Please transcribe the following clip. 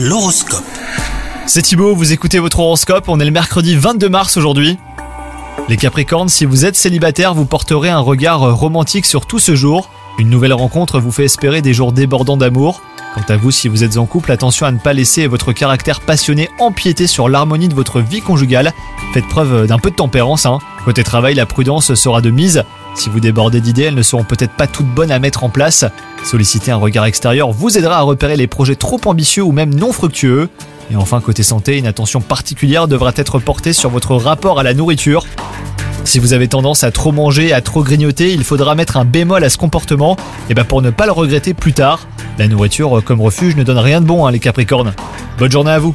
L'horoscope. C'est Thibaut, vous écoutez votre horoscope, on est le mercredi 22 mars aujourd'hui. Les Capricornes, si vous êtes célibataire, vous porterez un regard romantique sur tout ce jour. Une nouvelle rencontre vous fait espérer des jours débordants d'amour. Quant à vous, si vous êtes en couple, attention à ne pas laisser votre caractère passionné empiéter sur l'harmonie de votre vie conjugale. Faites preuve d'un peu de tempérance. Hein. Côté travail, la prudence sera de mise. Si vous débordez d'idées, elles ne seront peut-être pas toutes bonnes à mettre en place. Solliciter un regard extérieur vous aidera à repérer les projets trop ambitieux ou même non fructueux. Et enfin, côté santé, une attention particulière devra être portée sur votre rapport à la nourriture. Si vous avez tendance à trop manger, à trop grignoter, il faudra mettre un bémol à ce comportement et ben pour ne pas le regretter plus tard. La nourriture comme refuge ne donne rien de bon, hein, les Capricornes. Bonne journée à vous